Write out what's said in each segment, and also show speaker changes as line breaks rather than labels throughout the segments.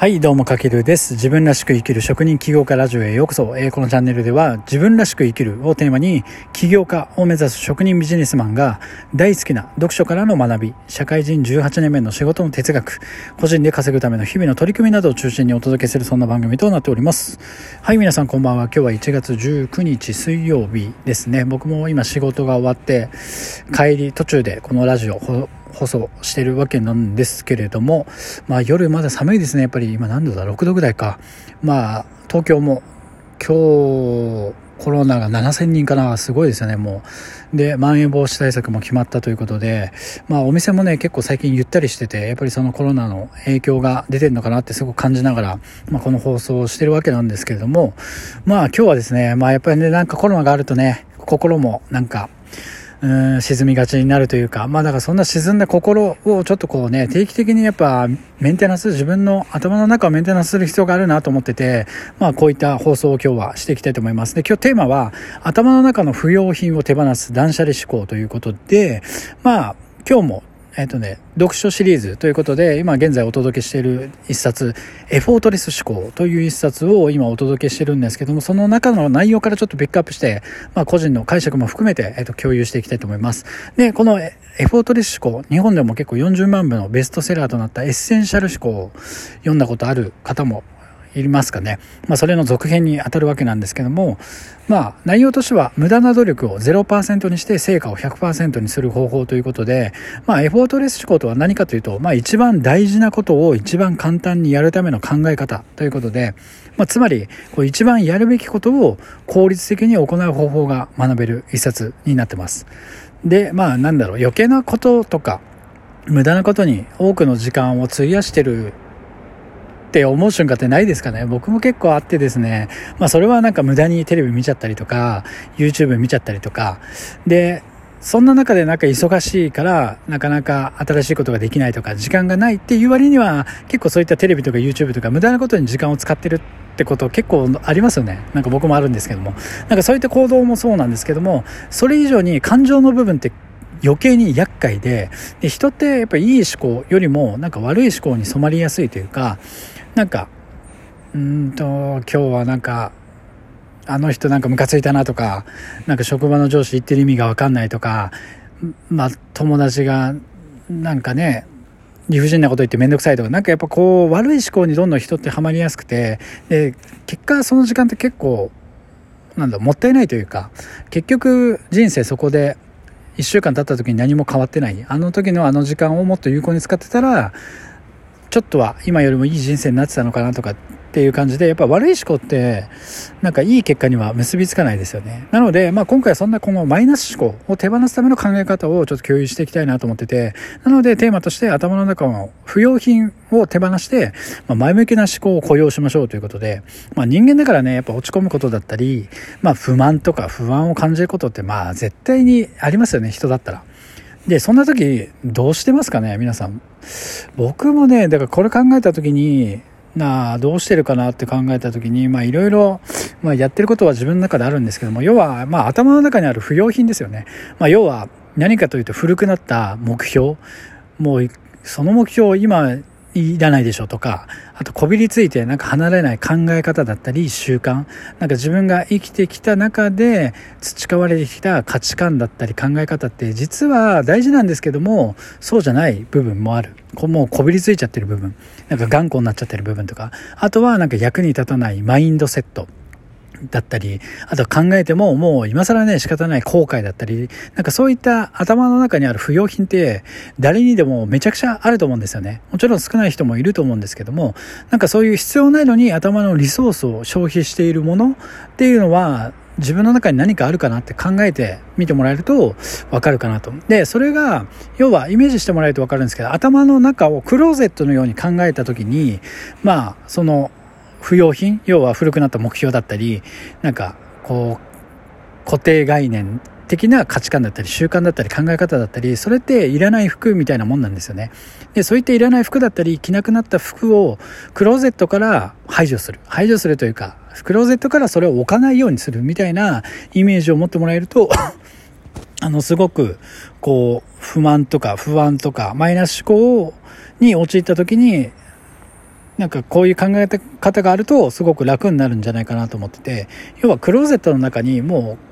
はい、どうも、かけるです。自分らしく生きる職人起業家ラジオへようこそ。えー、このチャンネルでは、自分らしく生きるをテーマに、起業家を目指す職人ビジネスマンが、大好きな読書からの学び、社会人18年目の仕事の哲学、個人で稼ぐための日々の取り組みなどを中心にお届けする、そんな番組となっております。はい、皆さんこんばんは。今日は1月19日水曜日ですね。僕も今仕事が終わって、帰り途中でこのラジオ、放送してるわけなんですけれども、まあ夜まだ寒いですね。やっぱり今何度だ ?6 度ぐらいか。まあ東京も今日コロナが7000人かなすごいですよね、もう。で、まん延防止対策も決まったということで、まあお店もね、結構最近ゆったりしてて、やっぱりそのコロナの影響が出てるのかなってすごく感じながら、まあこの放送をしてるわけなんですけれども、まあ今日はですね、まあやっぱりね、なんかコロナがあるとね、心もなんか、うん沈みがちになるというか、まあだからそんな沈んだ心をちょっとこうね、定期的にやっぱメンテナンス、自分の頭の中をメンテナンスする必要があるなと思ってて、まあこういった放送を今日はしていきたいと思います。で、今日テーマは頭の中の不要品を手放す断捨離思考ということで、まあ今日もえっ、とね、読書シリーズということで、今現在お届けしている一冊、エフォートレス思考という一冊を今お届けしてるんですけども、その中の内容からちょっとピックアップして、まあ個人の解釈も含めて、えっ、と、共有していきたいと思います。で、このエフォートレス思考、日本でも結構40万部のベストセラーとなったエッセンシャル思考を読んだことある方もいますかね。まあ、それの続編に当たるわけなんですけども、まあ、内容としては、無駄な努力を0%にして成果を100%にする方法ということで、まあ、エフォートレス思考とは何かというと、まあ、一番大事なことを一番簡単にやるための考え方ということで、まあ、つまり、こう一番やるべきことを効率的に行う方法が学べる一冊になってます。で、まあ、なんだろう、余計なこととか、無駄なことに多くの時間を費やしてるって思う瞬間ってないですかね僕も結構あってですね。まあそれはなんか無駄にテレビ見ちゃったりとか、YouTube 見ちゃったりとか。で、そんな中でなんか忙しいから、なかなか新しいことができないとか、時間がないっていう割には、結構そういったテレビとか YouTube とか無駄なことに時間を使ってるってこと結構ありますよね。なんか僕もあるんですけども。なんかそういった行動もそうなんですけども、それ以上に感情の部分って余計に厄介でで人ってやっぱりいい思考よりもなんか悪い思考に染まりやすいというかなんか、うんと、今日はなんか、あの人なんかムカついたなとか、なんか職場の上司言ってる意味がわかんないとか、まあ、友達が、なんかね、理不尽なこと言ってめんどくさいとか、なんかやっぱこう、悪い思考にどんどん人ってハマりやすくて、で、結果その時間って結構、なんだ、もったいないというか、結局人生そこで、1週間経った時に何も変わってない。あの時のあの時間をもっと有効に使ってたら、ちょっとは今よりもいい人生になってたのかなとかっていう感じで、やっぱ悪い思考って、なんかいい結果には結びつかないですよね。なので、まあ今回はそんなこのマイナス思考を手放すための考え方をちょっと共有していきたいなと思ってて、なのでテーマとして頭の中の不要品を手放して、まあ、前向きな思考を雇用しましょうということで、まあ人間だからね、やっぱ落ち込むことだったり、まあ不満とか不安を感じることってまあ絶対にありますよね、人だったら。で、そんな時、どうしてますかね、皆さん。僕もね、だからこれ考えた時に、なあ、どうしてるかなって考えた時に、まあいろいろ、まあやってることは自分の中であるんですけども、要は、まあ頭の中にある不要品ですよね。まあ要は、何かというと古くなった目標、もう、その目標を今いらないでしょとか、あとこびりついてなんか離れない考え方だったり習慣、なんか自分が生きてきた中で培われてきた価値観だったり考え方って実は大事なんですけども、そうじゃない部分もある。もうこびりついちゃってる部分、なんか頑固になっちゃってる部分とか、あとはなんか役に立たないマインドセット。だったり、あと考えてももう今更ね仕方ない後悔だったり、なんかそういった頭の中にある不要品って誰にでもめちゃくちゃあると思うんですよね。もちろん少ない人もいると思うんですけども、なんかそういう必要ないのに頭のリソースを消費しているものっていうのは自分の中に何かあるかなって考えてみてもらえるとわかるかなと。で、それが、要はイメージしてもらえるとわかるんですけど、頭の中をクローゼットのように考えた時に、まあ、その不要品？要は古くなった目標だったりなんかこう固定概念的な価値観だったり習慣だったり考え方だったりそれっていらない服みたいなもんなんですよね。でそういったいらない服だったり着なくなった服をクローゼットから排除する。排除するというかクローゼットからそれを置かないようにするみたいなイメージを持ってもらえると あのすごくこう不満とか不安とかマイナス思考に陥った時になんかこういう考え方があるとすごく楽になるんじゃないかなと思ってて要はクローゼットの中にもう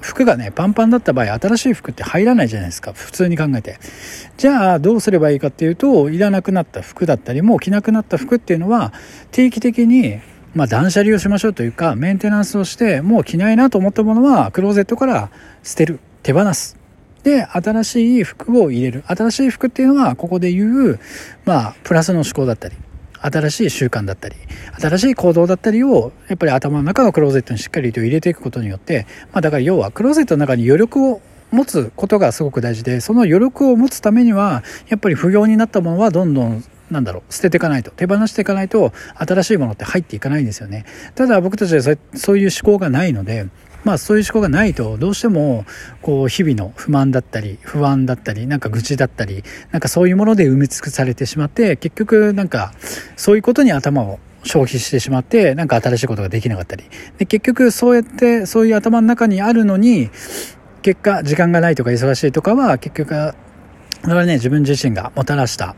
服がねパンパンだった場合新しい服って入らないじゃないですか。普通に考えて。じゃあどうすればいいかっていうといらなくなった服だったりもう着なくなった服っていうのは定期的にまあ、断捨離をしましょうというかメンテナンスをしてもう着ないなと思ったものはクローゼットから捨てる。手放す。で新しい服を入れる。新しい服っていうのはここで言うまあプラスの思考だったり。新しい習慣だったり新しい行動だったりをやっぱり頭の中のクローゼットにしっかりと入れていくことによって、まあ、だから要はクローゼットの中に余力を持つことがすごく大事でその余力を持つためにはやっぱり不要になったものはどんどんなんだろう捨てていかないと手放していかないと新しいものって入っていかないんですよね。ただ僕たちはそういう思考がないのでまあそういう思考がないとどうしてもこう日々の不満だったり不安だったりなんか愚痴だったりなんかそういうもので埋め尽くされてしまって結局なんかそういうことに頭を消費してしまってなんか新しいことができなかったり。で結局そうやってそういう頭の中にあるのに結果時間がないとか忙しいとかは結局それはね自分自身がもたらした、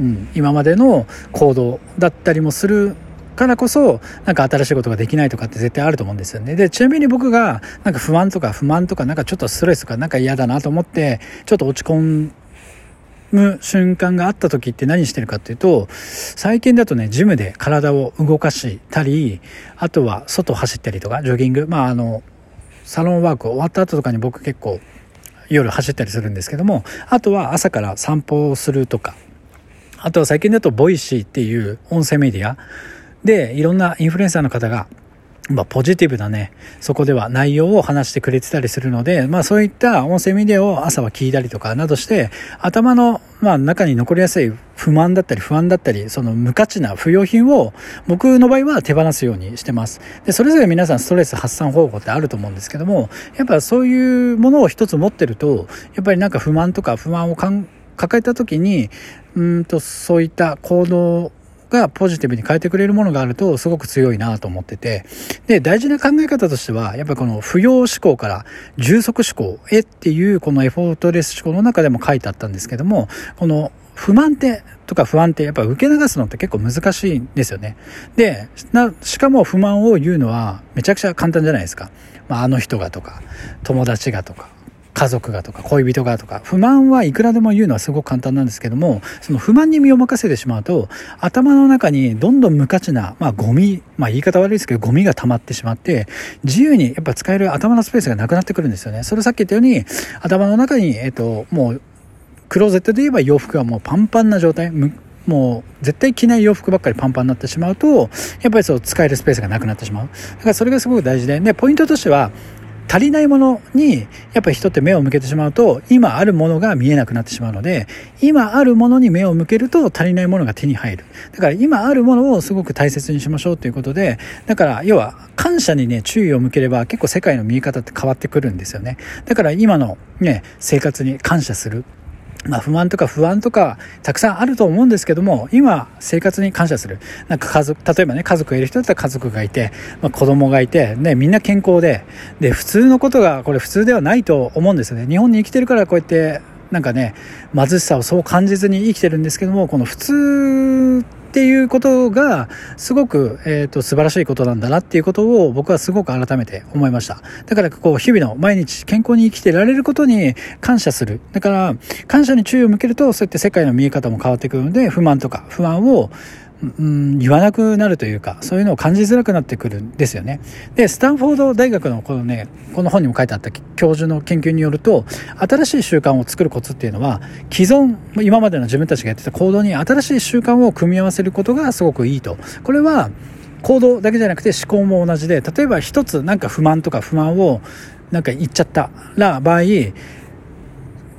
うん、今までの行動だったりもするからこそ、なんか新しいことができないとかって絶対あると思うんですよね。で、ちなみに僕が、なんか不安とか不満とか、なんかちょっとストレスとか、なんか嫌だなと思って、ちょっと落ち込む瞬間があった時って何してるかっていうと、最近だとね、ジムで体を動かしたり、あとは外走ったりとか、ジョギング、まああの、サロンワーク終わった後とかに僕結構夜走ったりするんですけども、あとは朝から散歩をするとか、あとは最近だと Voicy っていう音声メディア、で、いろんなインフルエンサーの方が、まあ、ポジティブなね、そこでは内容を話してくれてたりするので、まあそういった音声メディアを朝は聞いたりとかなどして、頭の、まあ中に残りやすい不満だったり不安だったり、その無価値な不要品を僕の場合は手放すようにしてます。で、それぞれ皆さんストレス発散方法ってあると思うんですけども、やっぱそういうものを一つ持ってると、やっぱりなんか不満とか不安を抱えた時に、うんとそういった行動がポジティブに変えてくれるものがあるとすごく強いなと思ってて、で、大事な考え方としては、やっぱこの不要思考から充足思考へっていうこのエフォートレス思考の中でも書いてあったんですけども、この不満点とか不安ってやっぱ受け流すのって結構難しいんですよね。で、しかも不満を言うのはめちゃくちゃ簡単じゃないですか。まあ、あの人がとか、友達がとか、家族がとか恋人がとか不満はいくらでも言うのはすごく簡単なんですけどもその不満に身を任せてしまうと頭の中にどんどん無価値な、まあ、ゴミ、まあ、言い方悪いですけどゴミが溜まってしまって自由にやっぱ使える頭のスペースがなくなってくるんですよね。それさっき言ったように頭の中に、えっと、もうクローゼットで言えば洋服がもうパンパンな状態。もう絶対着ない洋服ばっかりパンパンになってしまうとやっぱりそう使えるスペースがなくなってしまう。だからそれがすごく大事ででポイントとしては足りないものにやっぱり人って目を向けてしまうと今あるものが見えなくなってしまうので今あるものに目を向けると足りないものが手に入る。だから今あるものをすごく大切にしましょうということでだから要は感謝にね注意を向ければ結構世界の見え方って変わってくるんですよね。だから今のね生活に感謝する。まあ、不満とか不安とかたくさんあると思うんですけども今生活に感謝する。なんか家族例えばね家族がいる人だったら家族がいて、まあ、子供がいて、ね、みんな健康でで普通のことがこれ普通ではないと思うんですよね。日本に生きてるからこうやってなんかね貧しさをそう感じずに生きてるんですけどもこの普通っていうことがすごく、えーと、素晴らしいことなんだなっていうことを僕はすごく改めて思いました。だからこう日々の毎日健康に生きてられることに感謝する。だから感謝に注意を向けるとそうやって世界の見え方も変わってくるので不満とか不安をうん、言わなくなるというか、そういうのを感じづらくなってくるんですよね。で、スタンフォード大学のこのね、この本にも書いてあった教授の研究によると、新しい習慣を作るコツっていうのは、既存、今までの自分たちがやってた行動に新しい習慣を組み合わせることがすごくいいと。これは、行動だけじゃなくて思考も同じで、例えば一つなんか不満とか不満をなんか言っちゃったら場合、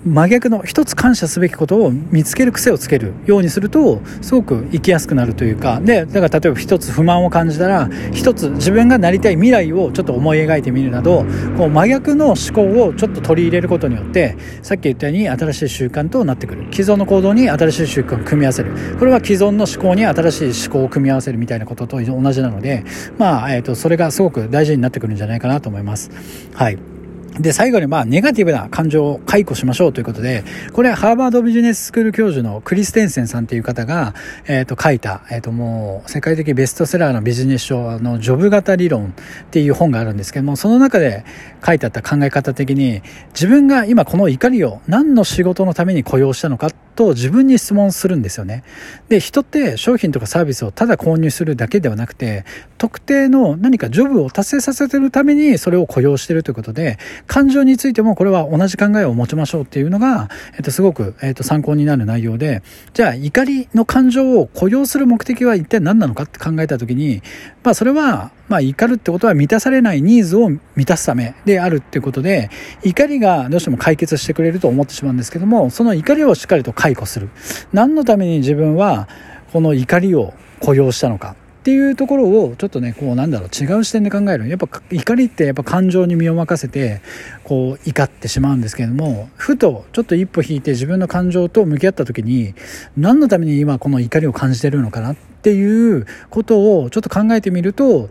真逆の一つ感謝すべきことを見つける癖をつけるようにするとすごく生きやすくなるというか。でだから例えば一つ不満を感じたら一つ自分がなりたい未来をちょっと思い描いてみるなどこう真逆の思考をちょっと取り入れることによってさっき言ったように新しい習慣となってくる。既存の行動に新しい習慣を組み合わせる。これは既存の思考に新しい思考を組み合わせるみたいなことと同じなのでまあ、えーと、とそれがすごく大事になってくるんじゃないかなと思います。はい。で、最後にまあ、ネガティブな感情を解雇しましょうということで、これ、ハーバードビジネススクール教授のクリステンセンさんっていう方が、えっ、ー、と、書いた、えっ、ー、と、もう、世界的ベストセラーのビジネス書のジョブ型理論っていう本があるんですけども、その中で書いてあった考え方的に、自分が今この怒りを何の仕事のために雇用したのかと自分に質問するんですよね。で、人って商品とかサービスをただ購入するだけではなくて、特定の何かジョブを達成させてるためにそれを雇用してるということで、感情についてもこれは同じ考えを持ちましょうっていうのが、えっと、すごく、えっと、参考になる内容で、じゃあ怒りの感情を雇用する目的は一体何なのかって考えた時に、まあそれは、まあ怒るってことは満たされないニーズを満たすためであるっていうことで、怒りがどうしても解決してくれると思ってしまうんですけども、その怒りをしっかりと解雇する。何のために自分はこの怒りを雇用したのか。っていうところをちょっとねこうなんだろう違う視点で考えるやっぱ怒りってやっぱ感情に身を任せてこう怒ってしまうんですけれどもふとちょっと一歩引いて自分の感情と向き合った時に何のために今この怒りを感じてるのかなっていうことをちょっと考えてみると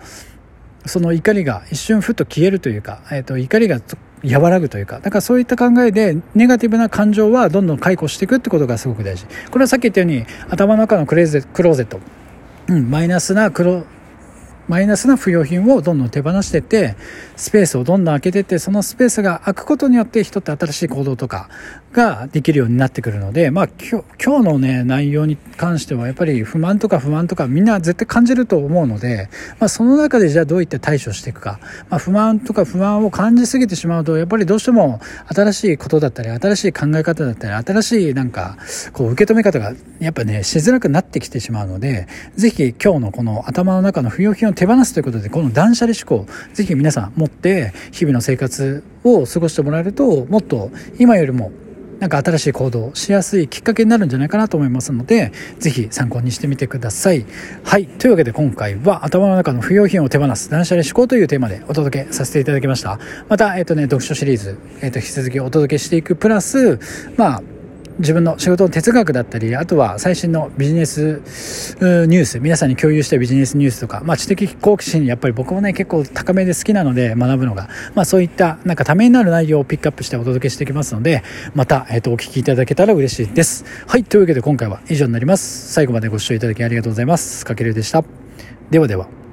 その怒りが一瞬ふっと消えるというか、えー、と怒りが和らぐというか、だからそういった考えで、ネガティブな感情はどんどん解雇していくってことがすごく大事。これはさっき言ったように、頭の中のクレーゼット、うん、マイナスなクロマイナスな不要品をどんどん手放していって、スペースをどんどん開けていって、そのスペースが開くことによって人って新しい行動とかができるようになってくるので、まあ今日今日のね、内容に関してはやっぱり不満とか不満とかみんな絶対感じると思うので、まあその中でじゃあどういった対処していくか。まあ不満とか不安を感じすぎてしまうと、やっぱりどうしても新しいことだったり、新しい考え方だったり、新しいなんか、こう受け止め方がやっぱね、しづらくなってきてしまうので、ぜひ今日のこの頭の中の不要品を手放すということで、この断捨離思考、ぜひ皆さん持って、日々の生活を過ごしてもらえると、もっと今よりもなんか新しい行動しやすいきっかけになるんじゃないかなと思いますので、ぜひ参考にしてみてください。はい。というわけで今回は頭の中の不要品を手放す断捨離思考というテーマでお届けさせていただきました。また、えっ、とね、読書シリーズ、えっ、と、引き続きお届けしていくプラス、まあ、自分の仕事の哲学だったり、あとは最新のビジネスニュース、皆さんに共有したビジネスニュースとか、まあ知的好奇心やっぱり僕もね、結構高めで好きなので学ぶのが、まあそういったなんかためになる内容をピックアップしてお届けしていきますので、また、えっ、ー、と、お聞きいただけたら嬉しいです。はい、というわけで今回は以上になります。最後までご視聴いただきありがとうございます。かけるでした。ではでは。